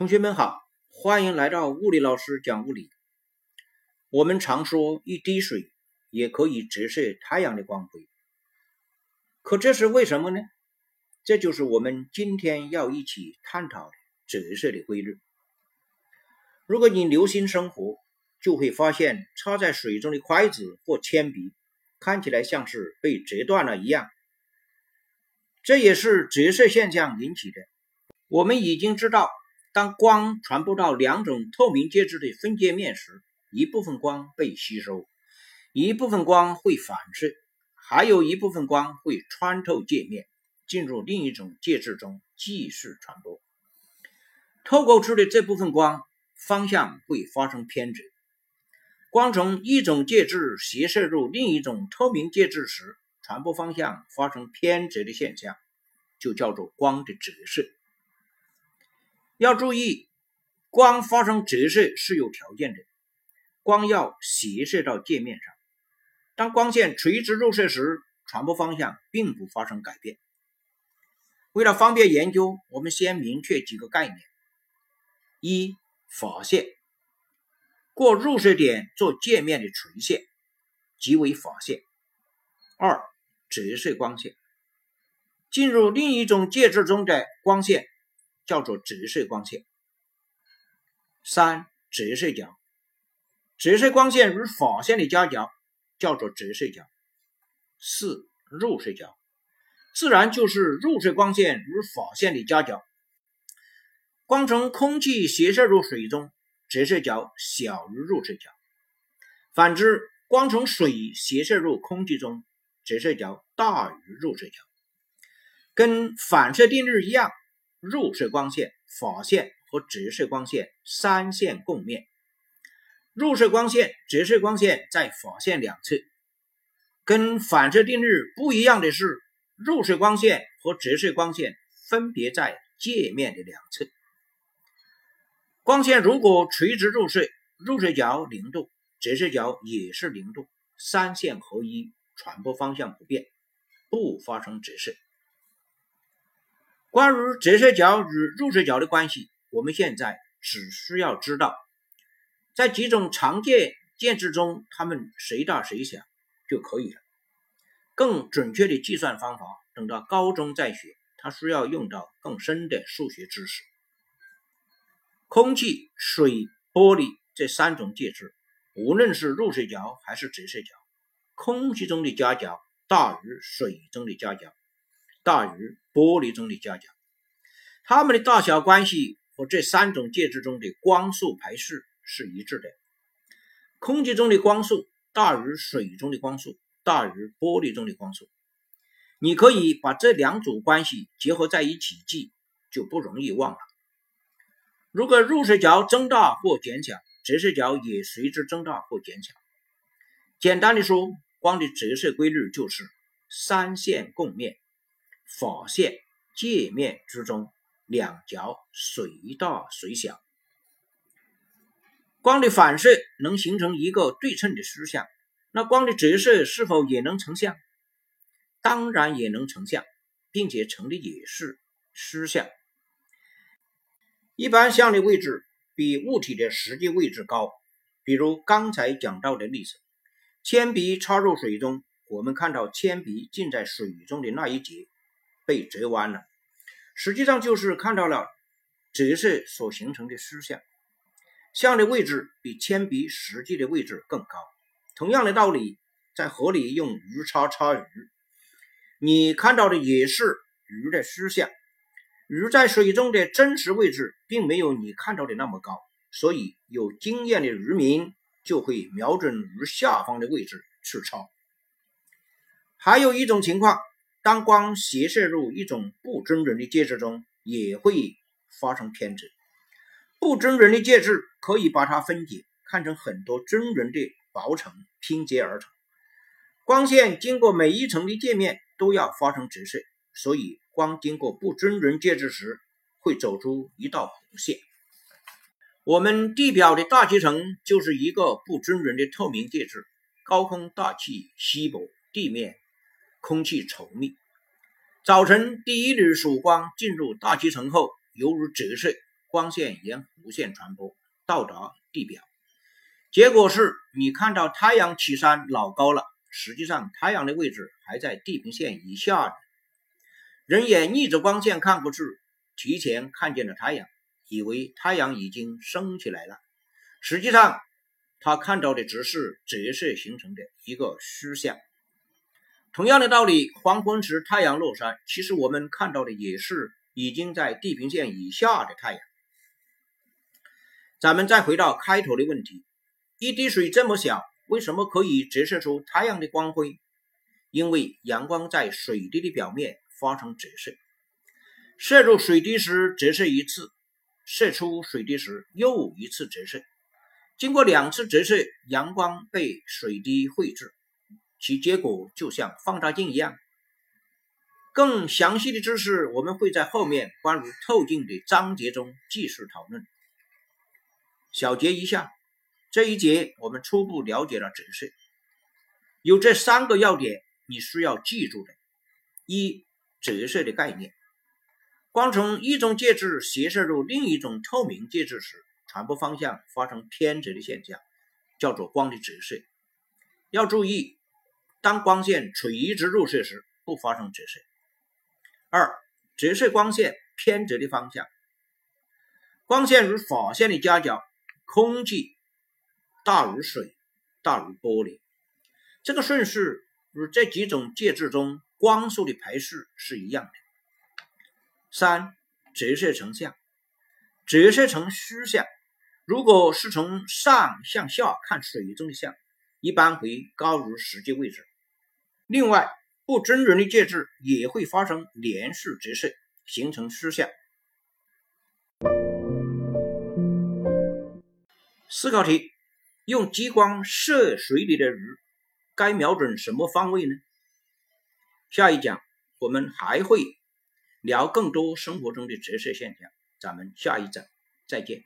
同学们好，欢迎来到物理老师讲物理。我们常说一滴水也可以折射太阳的光辉，可这是为什么呢？这就是我们今天要一起探讨的折射的规律。如果你留心生活，就会发现插在水中的筷子或铅笔看起来像是被折断了一样，这也是折射现象引起的。我们已经知道。当光传播到两种透明介质的分界面时，一部分光被吸收，一部分光会反射，还有一部分光会穿透界面，进入另一种介质中继续传播。透过出的这部分光方向会发生偏折。光从一种介质斜射入另一种透明介质时，传播方向发生偏折的现象，就叫做光的折射。要注意，光发生折射是有条件的，光要斜射到界面上。当光线垂直入射时，传播方向并不发生改变。为了方便研究，我们先明确几个概念：一、法线，过入射点做界面的垂线，即为法线；二、折射光线，进入另一种介质中的光线。叫做折射光线。三、折射角，折射光线与法线的夹角叫做折射角。四、入射角，自然就是入射光线与法线的夹角。光从空气斜射入水中，折射角小于入射角；反之，光从水斜射入空气中，折射角大于入射角。跟反射定律一样。入射光线、法线和折射光线三线共面。入射光线、折射光线在法线两侧。跟反射定律不一样的是，入射光线和折射光线分别在界面的两侧。光线如果垂直入射，入射角零度，折射角也是零度，三线合一，传播方向不变，不发生折射。关于折射角与入射角的关系，我们现在只需要知道，在几种常见介质中，它们谁大谁小就可以了。更准确的计算方法，等到高中再学，它需要用到更深的数学知识。空气、水、玻璃这三种介质，无论是入射角还是折射角，空气中的夹角大于水中的夹角。大于玻璃中的夹角，它们的大小关系和这三种介质中的光速排序是一致的。空气中的光速大于水中的光速，大于玻璃中的光速。你可以把这两组关系结合在一起记，就不容易忘了。如果入射角增大或减小，折射角也随之增大或减小。简单的说，光的折射规律就是三线共面。法线界面之中，两角随大随小。光的反射能形成一个对称的虚像，那光的折射是否也能成像？当然也能成像，并且成的也是虚像。一般像的位置比物体的实际位置高，比如刚才讲到的例子，铅笔插入水中，我们看到铅笔浸在水中的那一节。被折弯了，实际上就是看到了折射所形成的虚像，像的位置比铅笔实际的位置更高。同样的道理，在河里用鱼叉叉鱼，你看到的也是鱼的虚像，鱼在水中的真实位置并没有你看到的那么高，所以有经验的渔民就会瞄准鱼下方的位置去抄。还有一种情况。当光斜射入一种不均匀的介质中，也会发生偏折。不均匀的介质可以把它分解，看成很多均匀的薄层拼接而成。光线经过每一层的界面都要发生折射，所以光经过不均匀介质时，会走出一道弧线。我们地表的大气层就是一个不均匀的透明介质，高空大气稀薄，地面。空气稠密，早晨第一缕曙光进入大气层后，犹如折射，光线沿弧线传播到达地表，结果是你看到太阳起山老高了，实际上太阳的位置还在地平线以下。人眼逆着光线看过去，提前看见了太阳，以为太阳已经升起来了，实际上他看到的只是折射形成的一个虚像。同样的道理，黄昏时太阳落山，其实我们看到的也是已经在地平线以下的太阳。咱们再回到开头的问题：一滴水这么小，为什么可以折射出太阳的光辉？因为阳光在水滴的表面发生折射，射入水滴时折射一次，射出水滴时又一次折射。经过两次折射，阳光被水滴绘制。其结果就像放大镜一样。更详细的知识，我们会在后面关于透镜的章节中继续讨论。小结一下，这一节我们初步了解了折射，有这三个要点你需要记住的：一、折射的概念，光从一种介质斜射入另一种透明介质时，传播方向发生偏折的现象，叫做光的折射。要注意。当光线垂直入射时，不发生折射。二、折射光线偏折的方向。光线与法线的夹角，空气大于水，大于玻璃。这个顺序与这几种介质中光速的排序是一样的。三、折射成像。折射成虚像，如果是从上向下看水中的像，一般会高于实际位置。另外，不均匀的介质也会发生连续折射，形成虚像。思考题：用激光射水里的鱼，该瞄准什么方位呢？下一讲我们还会聊更多生活中的折射现象，咱们下一讲再见。